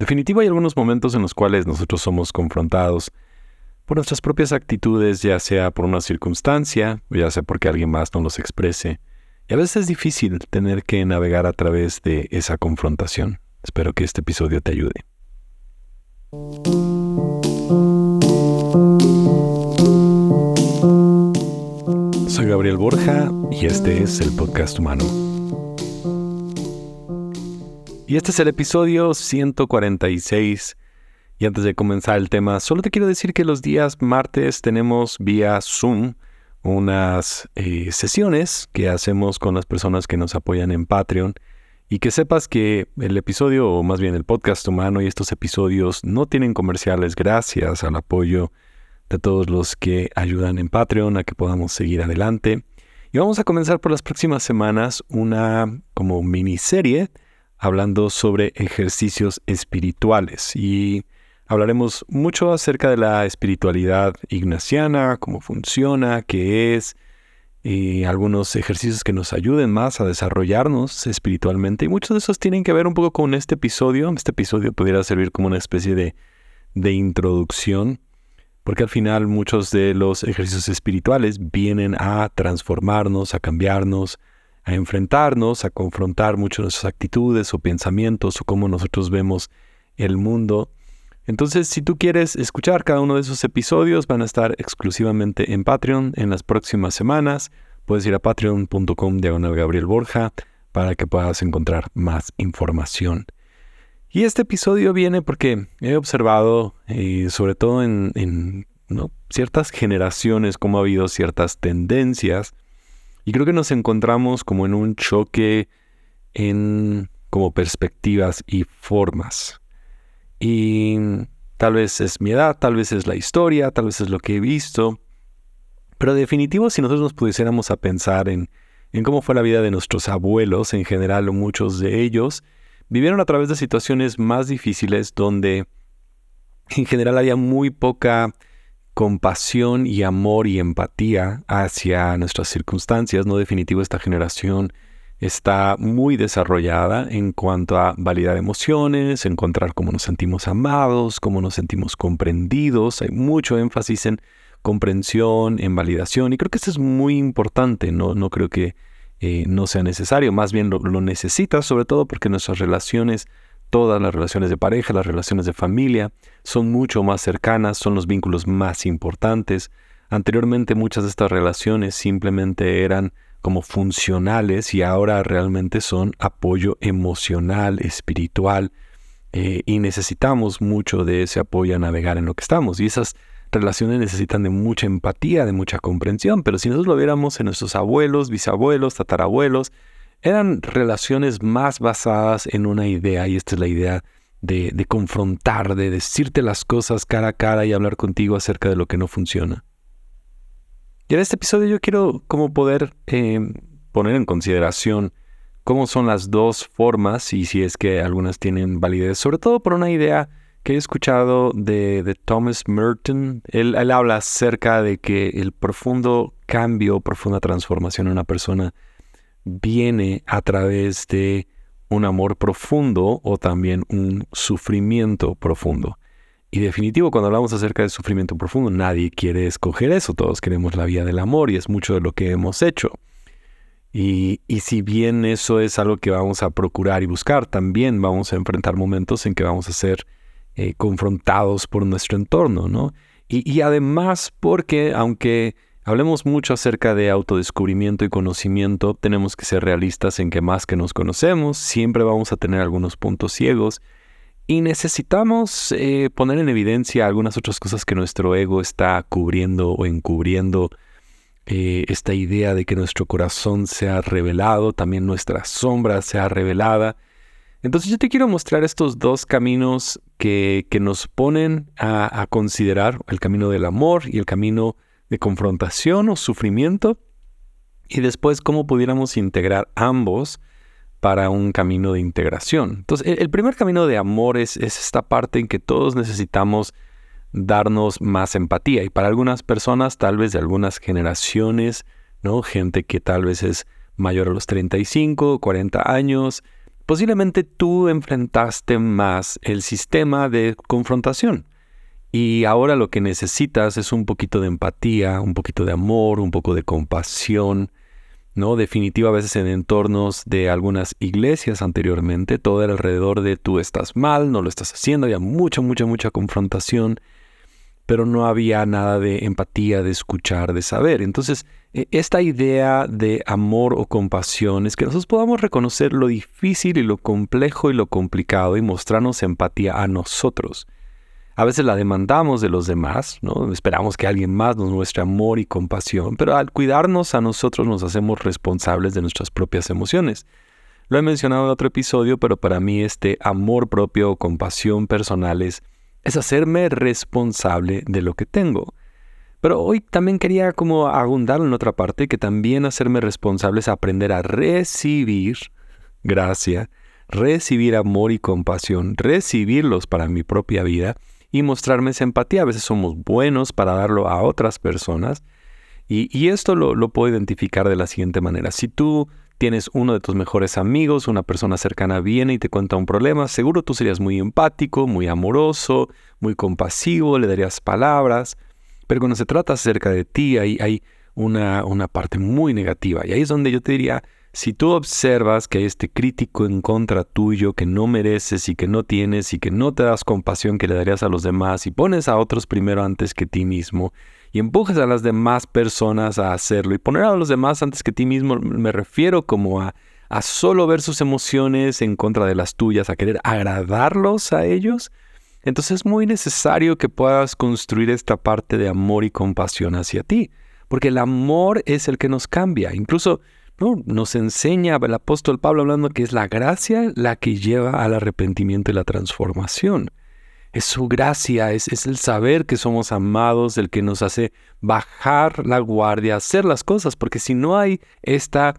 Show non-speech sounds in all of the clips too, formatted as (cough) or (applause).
Definitivo hay algunos momentos en los cuales nosotros somos confrontados por nuestras propias actitudes, ya sea por una circunstancia, ya sea porque alguien más no los exprese. Y a veces es difícil tener que navegar a través de esa confrontación. Espero que este episodio te ayude. Soy Gabriel Borja y este es el podcast humano. Y este es el episodio 146. Y antes de comenzar el tema, solo te quiero decir que los días martes tenemos vía Zoom unas eh, sesiones que hacemos con las personas que nos apoyan en Patreon. Y que sepas que el episodio, o más bien el podcast humano y estos episodios no tienen comerciales gracias al apoyo de todos los que ayudan en Patreon a que podamos seguir adelante. Y vamos a comenzar por las próximas semanas una como miniserie hablando sobre ejercicios espirituales y hablaremos mucho acerca de la espiritualidad ignaciana, cómo funciona, qué es, y algunos ejercicios que nos ayuden más a desarrollarnos espiritualmente. Y muchos de esos tienen que ver un poco con este episodio. Este episodio pudiera servir como una especie de, de introducción, porque al final muchos de los ejercicios espirituales vienen a transformarnos, a cambiarnos, a enfrentarnos, a confrontar muchas de nuestras actitudes o pensamientos o cómo nosotros vemos el mundo. Entonces, si tú quieres escuchar cada uno de esos episodios, van a estar exclusivamente en Patreon en las próximas semanas. Puedes ir a patreon.com diagonal Gabriel Borja para que puedas encontrar más información. Y este episodio viene porque he observado, eh, sobre todo en ciertas generaciones, cómo ha habido ciertas tendencias y creo que nos encontramos como en un choque en como perspectivas y formas. Y tal vez es mi edad, tal vez es la historia, tal vez es lo que he visto. Pero definitivo, si nosotros nos pudiésemos a pensar en, en cómo fue la vida de nuestros abuelos, en general muchos de ellos, vivieron a través de situaciones más difíciles donde en general había muy poca compasión y amor y empatía hacia nuestras circunstancias. No definitivo, esta generación está muy desarrollada en cuanto a validar emociones, encontrar cómo nos sentimos amados, cómo nos sentimos comprendidos. Hay mucho énfasis en comprensión, en validación, y creo que eso es muy importante. No, no creo que eh, no sea necesario, más bien lo, lo necesitas, sobre todo porque nuestras relaciones Todas las relaciones de pareja, las relaciones de familia son mucho más cercanas, son los vínculos más importantes. Anteriormente muchas de estas relaciones simplemente eran como funcionales y ahora realmente son apoyo emocional, espiritual, eh, y necesitamos mucho de ese apoyo a navegar en lo que estamos. Y esas relaciones necesitan de mucha empatía, de mucha comprensión, pero si nosotros lo viéramos en nuestros abuelos, bisabuelos, tatarabuelos, eran relaciones más basadas en una idea, y esta es la idea de, confrontar, de decirte las cosas cara a cara y hablar contigo acerca de lo que no funciona. Y en este episodio yo quiero como poder em, poner en consideración cómo son las dos formas y si es que algunas tienen validez, sobre todo por una idea que he escuchado de, Thomas Merton. Él, él, habla acerca de que el profundo cambio, profunda transformación en una persona viene a través de un amor profundo o también un sufrimiento profundo. Y definitivo, cuando hablamos acerca de sufrimiento profundo, nadie quiere escoger eso, todos queremos la vía del amor y es mucho de lo que hemos hecho. Y, si bien eso es algo que vamos a procurar y buscar, también vamos a enfrentar momentos en que vamos a ser eh, confrontados por nuestro entorno, ¿no? y además porque aunque Hablemos mucho acerca de autodescubrimiento y conocimiento, tenemos que ser realistas en que más que nos conocemos, siempre vamos a tener algunos puntos ciegos y necesitamos eh, poner en evidencia algunas otras cosas que nuestro ego está cubriendo o encubriendo. Eh, esta idea de que nuestro corazón sea revelado, también nuestra sombra sea revelada. Entonces yo te quiero mostrar estos dos caminos que, que nos ponen a, a considerar el camino del amor y el camino de confrontación o sufrimiento y después cómo pudiéramos integrar ambos para un camino de integración. Entonces, el primer camino de amor es, esta parte en que todos necesitamos darnos más empatía y para algunas personas, tal vez de algunas generaciones, ¿no? Gente que tal vez es mayor a los 35, 40 años, posiblemente tú enfrentaste más el sistema de confrontación. Y ahora lo que necesitas es un poquito de empatía, un poquito de amor, un poco de compasión, ¿no? Definitivo a veces en entornos de algunas iglesias anteriormente, todo era alrededor de tú estás mal, no lo estás haciendo, había mucha, mucha, mucha confrontación, pero no había nada de empatía, de escuchar, de saber. Entonces, e, esta idea de amor o compasión es que nosotros podamos reconocer lo difícil y lo complejo y lo complicado y mostrarnos empatía a nosotros. A veces la demandamos de los demás, ¿no? Esperamos que alguien más nos muestre amor y compasión, pero al cuidarnos a nosotros nos hacemos responsables de nuestras propias emociones. Lo he mencionado en otro episodio, pero para mí este amor propio o compasión personal es, hacerme responsable de lo que tengo. Pero hoy también quería como abundar en otra parte, que también hacerme responsable es aprender a recibir gracia, recibir amor y compasión, recibirlos para mi propia vida y mostrarme esa empatía. A veces somos buenos para darlo a otras personas. Y, esto lo, lo, puedo identificar de la siguiente manera. Si tú tienes uno de tus mejores amigos, una persona cercana viene y te cuenta un problema, seguro tú serías muy empático, muy amoroso, muy compasivo, le darías palabras. Pero cuando se trata acerca de ti, ahí hay una, una parte muy negativa. Y ahí es donde yo te diría, si tú observas que este crítico en contra tuyo que no mereces y que no tienes y que no te das compasión que le darías a los demás y pones a otros primero antes que ti mismo y empujas a las demás personas a hacerlo y poner a los demás antes que ti mismo me refiero como a, a solo ver sus emociones en contra de las tuyas, a querer agradarlos a ellos, entonces es muy necesario que puedas construir esta parte de amor y compasión hacia ti, porque el amor es el que nos cambia. Incluso nos enseña el apóstol Pablo hablando que es la gracia la que lleva al arrepentimiento y la transformación. Es su gracia, es, es el saber que somos amados, el que nos hace bajar la guardia, hacer las cosas, porque si no hay esta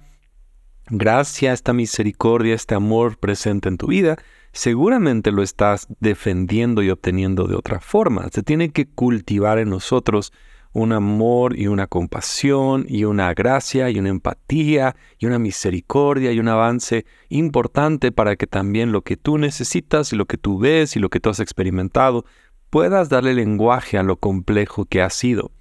gracia, esta misericordia, este amor presente en tu vida, seguramente lo estás defendiendo y obteniendo de otra forma. Se tiene que cultivar en nosotros un amor y una compasión y una gracia y una empatía y una misericordia y un avance importante para que también lo que tú necesitas y lo que tú ves y lo que tú has experimentado puedas darle lenguaje a lo complejo que ha sido.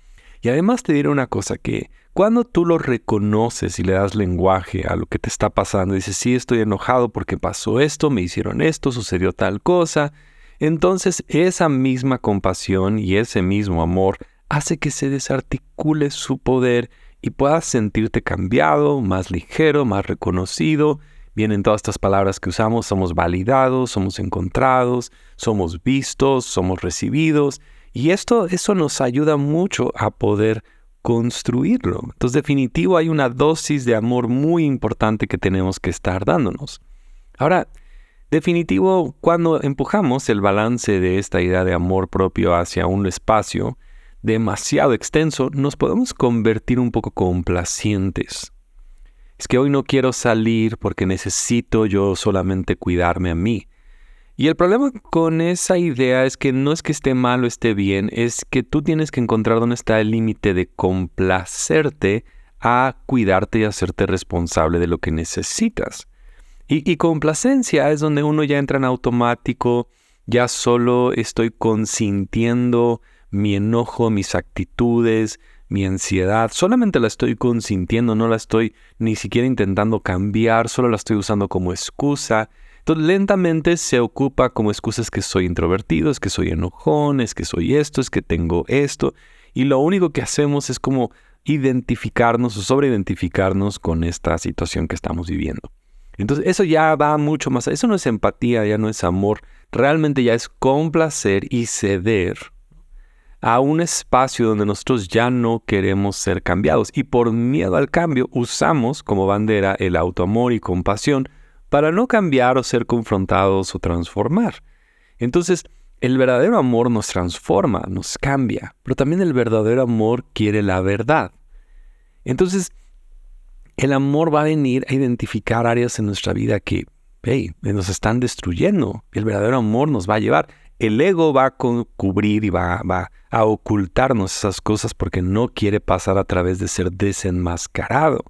Y además te diré una cosa que cuando tú lo reconoces y le das lenguaje a lo que te está pasando, dices, sí, estoy enojado porque pasó esto, me hicieron esto, sucedió tal cosa, entonces esa misma compasión y ese mismo amor hace que se desarticule su poder y puedas sentirte cambiado, más ligero, más reconocido. Vienen todas estas palabras que usamos, somos validados, somos encontrados, somos vistos, somos recibidos. Y esto, eso nos ayuda mucho a poder construirlo. Entonces, definitivo, hay una dosis de amor muy importante que tenemos que estar dándonos. Ahora, definitivo, cuando empujamos el balance de esta idea de amor propio hacia un espacio, demasiado extenso, nos podemos convertir un poco complacientes. Es que hoy no quiero salir porque necesito yo solamente cuidarme a mí. Y el problema con esa idea es que no es que esté mal o esté bien, es que tú tienes que encontrar dónde está el límite de complacerte a cuidarte y hacerte responsable de lo que necesitas. Y, complacencia es donde uno ya entra en automático, ya solo estoy consintiendo mi enojo, mis actitudes, mi ansiedad, solamente la estoy consintiendo, no la estoy ni siquiera intentando cambiar, solo la estoy usando como excusa. Entonces lentamente se ocupa como excusas que soy introvertido, es que soy enojón, es que soy esto, es que tengo esto. Y lo único que hacemos es como identificarnos o sobreidentificarnos con esta situación que estamos viviendo. Entonces eso ya va mucho más, eso no es empatía, ya no es amor, realmente ya es complacer y ceder a un espacio donde nosotros ya no queremos ser cambiados y por miedo al cambio usamos como bandera el autoamor y compasión para no cambiar o ser confrontados o transformar. Entonces, el verdadero amor nos transforma, nos cambia, pero también el verdadero amor quiere la verdad. Entonces, el amor va a venir a identificar áreas en nuestra vida que hey, nos están destruyendo. El verdadero amor nos va a llevar el ego va a cubrir y va, a ocultarnos esas cosas porque no quiere pasar a través de ser desenmascarado.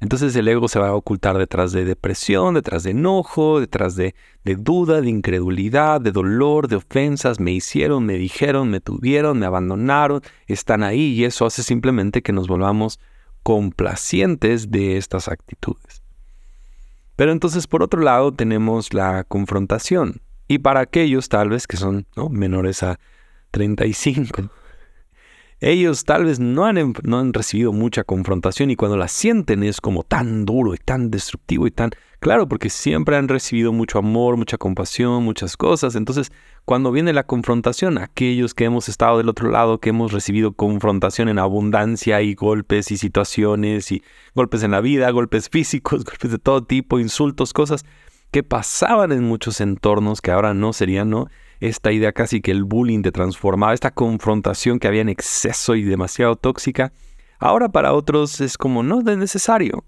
Entonces el ego se va a ocultar detrás de depresión, detrás de enojo, detrás de, de, duda, de incredulidad, de dolor, de ofensas. Me hicieron, me dijeron, me tuvieron, me abandonaron, están ahí y eso hace simplemente que nos volvamos complacientes de estas actitudes. Pero entonces por otro lado tenemos la confrontación. Y para aquellos tal vez que son menores a 35, ellos tal vez no han, no han recibido mucha confrontación y cuando la sienten es como tan duro y tan destructivo y tan... Claro, porque siempre han recibido mucho amor, mucha compasión, muchas cosas. Entonces, cuando viene la confrontación, aquellos que hemos estado del otro lado, que hemos recibido confrontación en abundancia y golpes y situaciones y golpes en la vida, golpes físicos, (laughs) golpes de todo tipo, insultos, cosas que pasaban en muchos entornos que ahora no serían, ¿no? esta idea casi que el bullying te transformaba, esta confrontación que había en exceso y demasiado tóxica, ahora para otros es como no es necesario.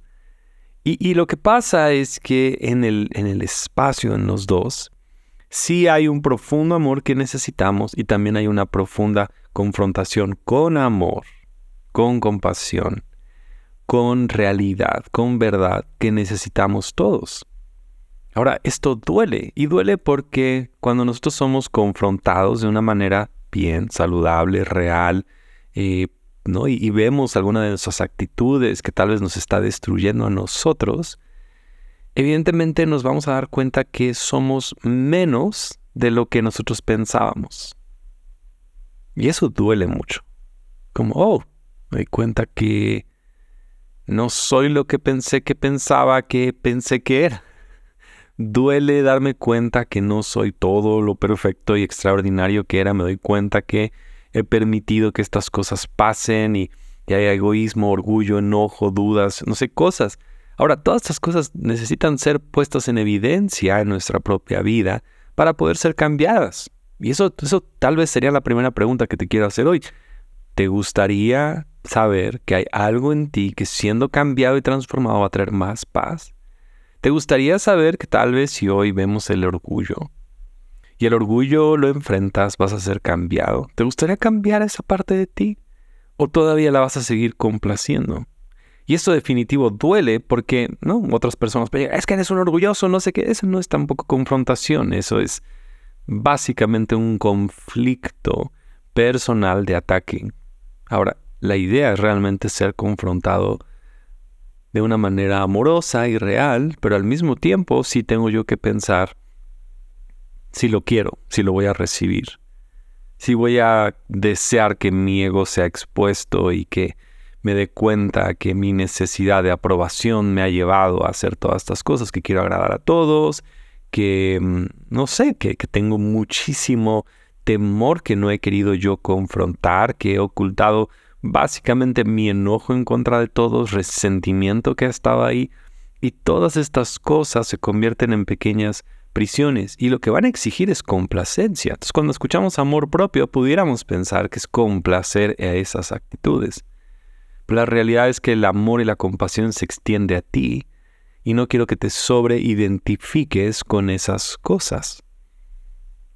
Y, lo que pasa es que en el, en el espacio, en los dos, sí hay un profundo amor que necesitamos y también hay una profunda confrontación con amor, con compasión, con realidad, con verdad que necesitamos todos. Ahora, esto duele y duele porque cuando nosotros somos confrontados de una manera bien, saludable, real, eh, ¿no? Y, vemos alguna de esas actitudes que tal vez nos está destruyendo a nosotros, evidentemente nos vamos a dar cuenta que somos menos de lo que nosotros pensábamos. Y eso duele mucho. Como, oh, me doy cuenta que no soy lo que pensé que pensaba que pensé que era. Duele darme cuenta que no soy todo lo perfecto y extraordinario que era. Me doy cuenta que he permitido que estas cosas pasen y, hay egoísmo, orgullo, enojo, dudas, no sé, cosas. Ahora, todas estas cosas necesitan ser puestas en evidencia en nuestra propia vida para poder ser cambiadas. Y eso, eso tal vez sería la primera pregunta que te quiero hacer hoy. ¿Te gustaría saber que hay algo en ti que siendo cambiado y transformado va a traer más paz? ¿Te gustaría saber que tal vez si hoy vemos el orgullo y el orgullo lo enfrentas, vas a ser cambiado? ¿Te gustaría cambiar esa parte de ti? ¿O todavía la vas a seguir complaciendo? Y eso definitivo duele porque, ¿no? Otras personas pueden es que eres un orgulloso, no sé qué. Eso no es tampoco confrontación, eso es básicamente un conflicto personal de ataque. Ahora, la idea es realmente ser confrontado de una manera amorosa y real, pero al mismo tiempo sí tengo yo que pensar si lo quiero, si lo voy a recibir, si voy a desear que mi ego sea expuesto y que me dé cuenta que mi necesidad de aprobación me ha llevado a hacer todas estas cosas, que quiero agradar a todos, que mm, no sé, que, que tengo muchísimo temor que no he querido yo confrontar, que he ocultado básicamente mi enojo en contra de todos, resentimiento que ha estado ahí, y todas estas cosas se convierten en pequeñas prisiones y lo que van a exigir es complacencia. Entonces cuando escuchamos amor propio pudiéramos pensar que es complacer a esas actitudes. Pero la realidad es que el amor y la compasión se extiende a ti y no quiero que te sobreidentifiques con esas cosas.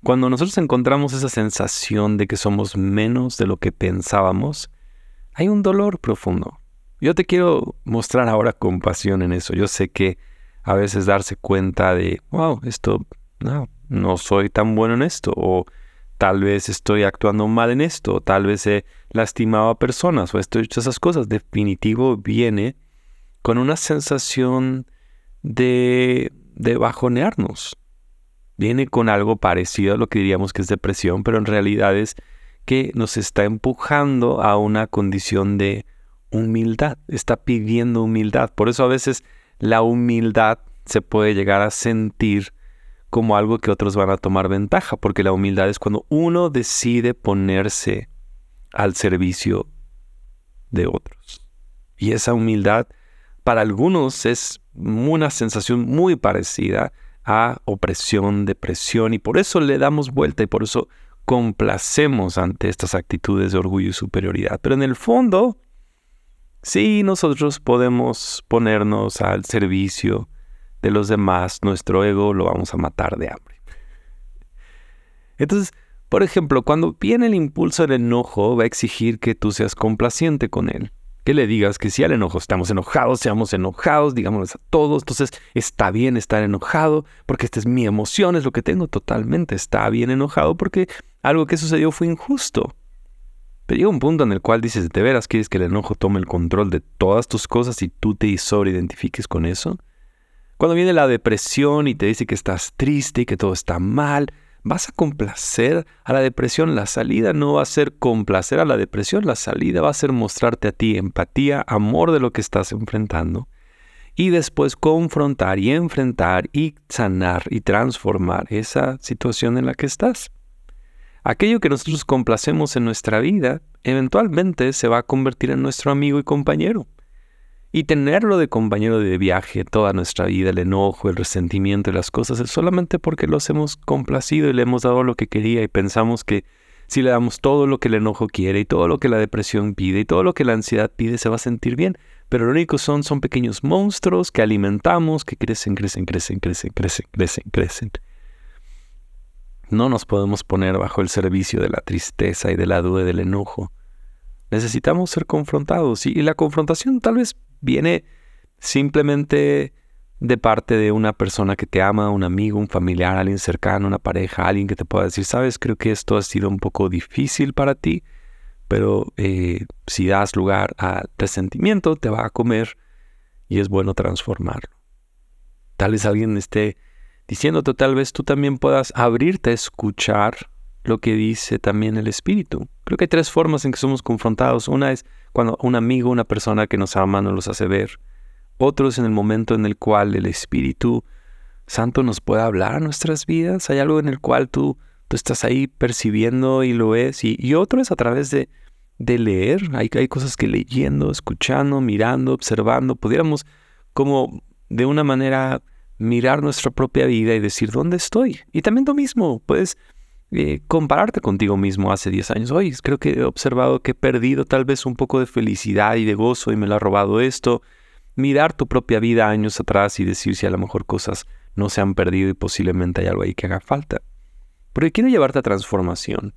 Cuando nosotros encontramos esa sensación de que somos menos de lo que pensábamos, hay un dolor profundo. Yo te quiero mostrar ahora compasión en eso. Yo sé que a veces darse cuenta de, wow, esto, no, no soy tan bueno en esto, o tal vez estoy actuando mal en esto, o tal vez he lastimado a personas, o estoy hecho esas cosas, definitivo viene con una sensación de, de bajonearnos. Viene con algo parecido a lo que diríamos que es depresión, pero en realidad es que nos está empujando a una condición de humildad, está pidiendo humildad. Por eso a veces la humildad se puede llegar a sentir como algo que otros van a tomar ventaja, porque la humildad es cuando uno decide ponerse al servicio de otros. Y esa humildad para algunos es una sensación muy parecida a opresión, depresión, y por eso le damos vuelta y por eso complacemos ante estas actitudes de orgullo y superioridad. Pero en el fondo, sí nosotros podemos ponernos al servicio de los demás, nuestro ego lo vamos a matar de hambre. Entonces, por ejemplo, cuando viene el impulso del enojo, va a exigir que tú seas complaciente con él. que le digas que si al enojo estamos enojados, seamos enojados, digámosles a todos, entonces está bien estar enojado, porque esta es mi emoción, es lo que tengo totalmente, está bien enojado porque algo que sucedió fue injusto. Pero llega un punto en el cual dices, ¿de veras quieres que el enojo tome el control de todas tus cosas y tú te sobreidentifiques con eso? Cuando viene la depresión y te dice que estás triste y que todo está mal, ¿Vas a complacer a la depresión? La salida no va a ser complacer a la depresión, la salida va a ser mostrarte a ti empatía, amor de lo que estás enfrentando y después confrontar y enfrentar y sanar y transformar esa situación en la que estás. Aquello que nosotros complacemos en nuestra vida eventualmente se va a convertir en nuestro amigo y compañero. Y tenerlo de compañero de viaje toda nuestra vida, el enojo, el resentimiento y las cosas, es solamente porque los hemos complacido y le hemos dado lo que quería y pensamos que si le damos todo lo que el enojo quiere y todo lo que la depresión pide y todo lo que la ansiedad pide, se va a sentir bien. Pero lo único son, son pequeños monstruos que alimentamos, que crecen, crecen, crecen, crecen, crecen, crecen, crecen. No nos podemos poner bajo el servicio de la tristeza y de la duda y del enojo. Necesitamos ser confrontados y la confrontación tal vez viene simplemente de parte de una persona que te ama, un amigo, un familiar, alguien cercano, una pareja, alguien que te pueda decir, sabes, creo que esto ha sido un poco difícil para ti, pero eh, si das lugar al resentimiento, te va a comer y es bueno transformarlo. Tal vez alguien esté diciéndote, tal vez tú también puedas abrirte a escuchar lo que dice también el Espíritu. Creo que hay tres formas en que somos confrontados. Una es cuando un amigo, una persona que nos ama nos los hace ver. Otro es en el momento en el cual el Espíritu Santo nos puede hablar a nuestras vidas. Hay algo en el cual tú, tú estás ahí percibiendo y lo es. Y, otro es a través de, de leer. Hay, hay cosas que leyendo, escuchando, mirando, observando, pudiéramos como de una manera mirar nuestra propia vida y decir, ¿dónde estoy? Y también lo mismo, puedes eh, compararte contigo mismo hace 10 años. Hoy creo que he observado que he perdido tal vez un poco de felicidad y de gozo y me lo ha robado esto. Mirar tu propia vida años atrás y decir si a lo mejor cosas no se han perdido y posiblemente hay algo ahí que haga falta. Porque quiero llevarte a transformación.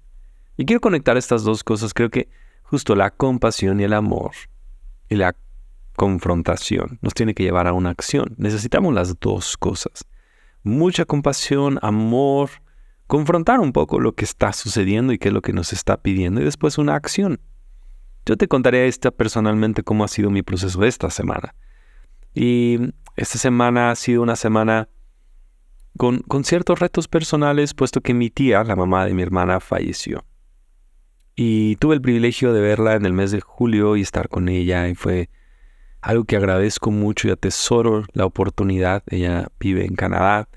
Y quiero conectar estas dos cosas. Creo que justo la compasión y el amor y la confrontación nos tiene que llevar a una acción. Necesitamos las dos cosas. Mucha compasión, amor, confrontar un poco lo que está sucediendo y qué es lo que nos está pidiendo y después una acción. Yo te contaré esta personalmente cómo ha sido mi proceso esta semana. Y esta semana ha sido una semana con, con ciertos retos personales, puesto que mi tía, la mamá de mi hermana, falleció. Y tuve el privilegio de verla en el mes de julio y estar con ella y fue algo que agradezco mucho y atesoro la oportunidad. Ella vive en Canadá.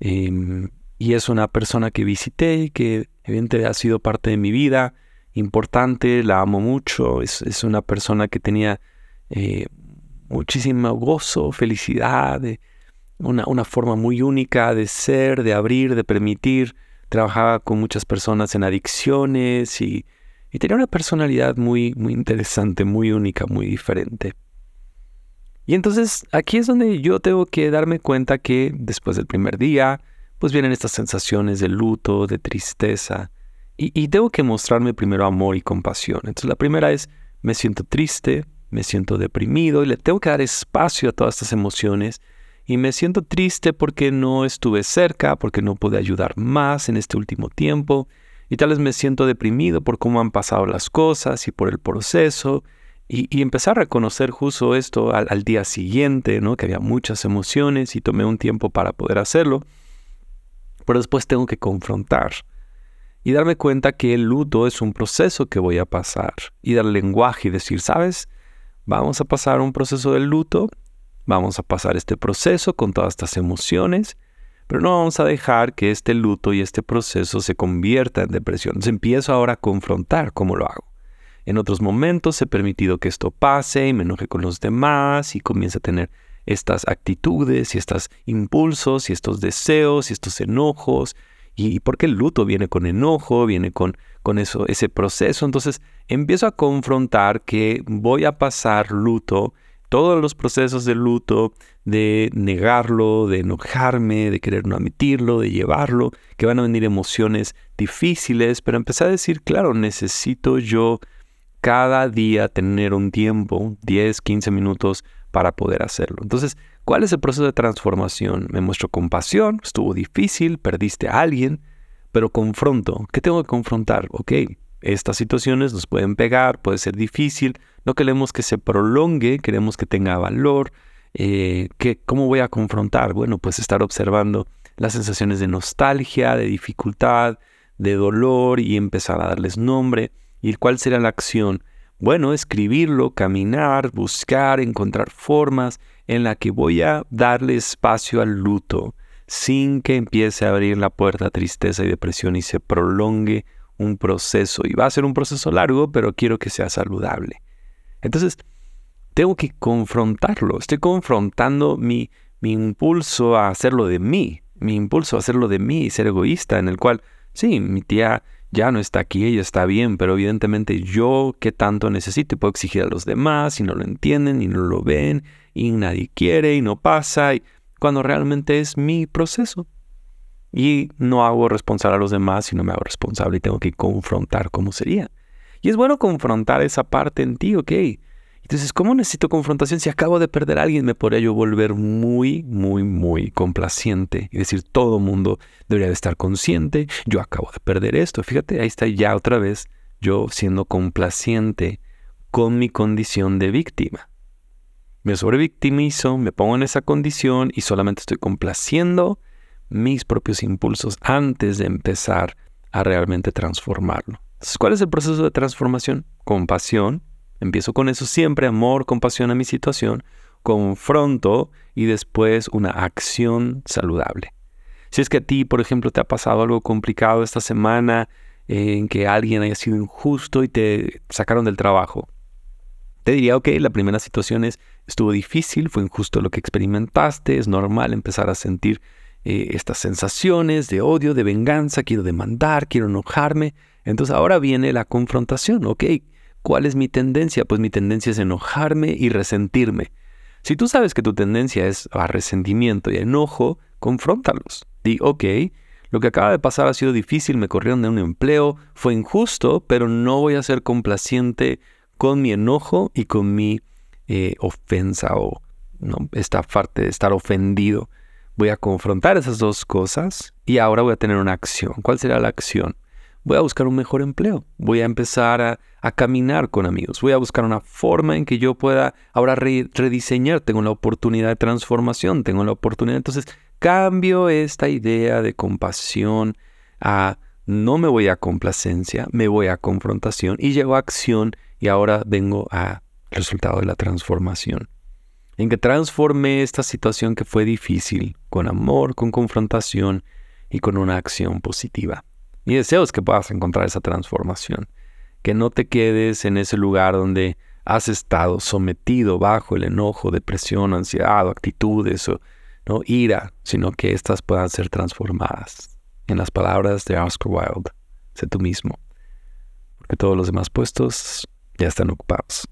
Em, y es una persona que visité que evidentemente ha sido parte de mi vida, importante, la amo mucho, es, una persona que tenía eh, muchísimo gozo, felicidad, una, una, forma muy única de ser, de abrir, de permitir, trabajaba con muchas personas en adicciones y, y tenía una personalidad muy, muy interesante, muy única, muy diferente. Y entonces aquí es donde yo tengo que darme cuenta que después del primer día, pues vienen estas sensaciones de luto, de tristeza, y, tengo que mostrarme primero amor y compasión. Entonces la primera es, me siento triste, me siento deprimido, y le tengo que dar espacio a todas estas emociones, y me siento triste porque no estuve cerca, porque no pude ayudar más en este último tiempo, y tal vez me siento deprimido por cómo han pasado las cosas y por el proceso, y, empezar a reconocer justo esto al, día siguiente, ¿no? que había muchas emociones y tomé un tiempo para poder hacerlo pero después tengo que confrontar y darme cuenta que el luto es un proceso que voy a pasar y dar lenguaje y decir, ¿sabes? Vamos a pasar un proceso del luto, vamos a pasar este proceso con todas estas emociones, pero no vamos a dejar que este luto y este proceso se convierta en depresión. Entonces empiezo ahora a confrontar cómo lo hago. En otros momentos he permitido que esto pase y me enoje con los demás y comienzo a tener estas actitudes y estos impulsos y estos deseos y estos enojos. Y porque el luto viene con enojo, viene con, con eso, ese proceso. Entonces empiezo a confrontar que voy a pasar luto, todos los procesos de luto, de negarlo, de enojarme, de querer no admitirlo, de llevarlo, que van a venir emociones difíciles, pero empecé a decir, claro, necesito yo cada día tener un tiempo, 10, 15 minutos para poder hacerlo. Entonces, ¿cuál es el proceso de transformación? Me muestro compasión, estuvo difícil, perdiste a alguien, pero confronto. ¿Qué tengo que confrontar? Ok, estas situaciones nos pueden pegar, puede ser difícil, no queremos que se prolongue, queremos que tenga valor. Eh, ¿Cómo voy a confrontar? Bueno, pues estar observando las sensaciones de nostalgia, de dificultad, de dolor y empezar a darles nombre. ¿Y cuál será la acción? Bueno, escribirlo, caminar, buscar, encontrar formas en la que voy a darle espacio al luto sin que empiece a abrir la puerta a tristeza y depresión y se prolongue un proceso. Y va a ser un proceso largo, pero quiero que sea saludable. Entonces, tengo que confrontarlo. Estoy confrontando mi, mi impulso a hacerlo de mí, mi impulso a hacerlo de mí y ser egoísta, en el cual, sí, mi tía ya no está aquí, ella está bien, pero evidentemente yo qué tanto necesito puedo exigir a los demás y no lo entienden y no lo ven y nadie quiere y no pasa, y cuando realmente es mi proceso. Y no hago responsable a los demás, sino me hago responsable y tengo que confrontar cómo sería. Y es bueno confrontar esa parte en ti, ok. Entonces, ¿cómo necesito confrontación? Si acabo de perder a alguien, me podría yo volver muy, muy, muy complaciente y decir, todo mundo debería de estar consciente, yo acabo de perder esto. Fíjate, ahí está ya otra vez yo siendo complaciente con mi condición de víctima. Me sobrevictimizo, me pongo en esa condición y solamente estoy complaciendo mis propios impulsos antes de empezar a realmente transformarlo. Entonces, ¿cuál es el proceso de transformación? Compasión, Empiezo con eso siempre, amor, compasión a mi situación, confronto y después una acción saludable. Si es que a ti, por ejemplo, te ha pasado algo complicado esta semana en que alguien haya sido injusto y te sacaron del trabajo, te diría, ok, la primera situación es, estuvo difícil, fue injusto lo que experimentaste, es normal empezar a sentir eh, estas sensaciones de odio, de venganza, quiero demandar, quiero enojarme. Entonces ahora viene la confrontación, ok, ¿Cuál es mi tendencia? Pues mi tendencia es enojarme y resentirme. Si tú sabes que tu tendencia es a resentimiento y enojo, confróntalos. Di, ok, lo que acaba de pasar ha sido difícil, me corrieron de un empleo, fue injusto, pero no voy a ser complaciente con mi enojo y con mi eh, ofensa o ¿no? esta parte de estar ofendido. Voy a confrontar esas dos cosas y ahora voy a tener una acción. ¿Cuál será la acción? Voy a buscar un mejor empleo, voy a empezar a, caminar con amigos, voy a buscar una forma en que yo pueda ahora rediseñar, tengo la oportunidad de transformación, tengo la oportunidad, entonces cambio esta idea de compasión a no me voy a complacencia, me voy a confrontación y llego a acción y ahora vengo a resultado de la transformación. En que transformé esta situación que fue difícil con amor, con confrontación y con una acción positiva. Mi deseo es que puedas encontrar esa transformación, que no te quedes en ese lugar donde has estado sometido bajo el enojo, depresión, ansiedad o actitudes o no ira, sino que éstas puedan ser transformadas. En las palabras de Oscar Wilde, sé tú mismo, porque todos los demás puestos ya están ocupados.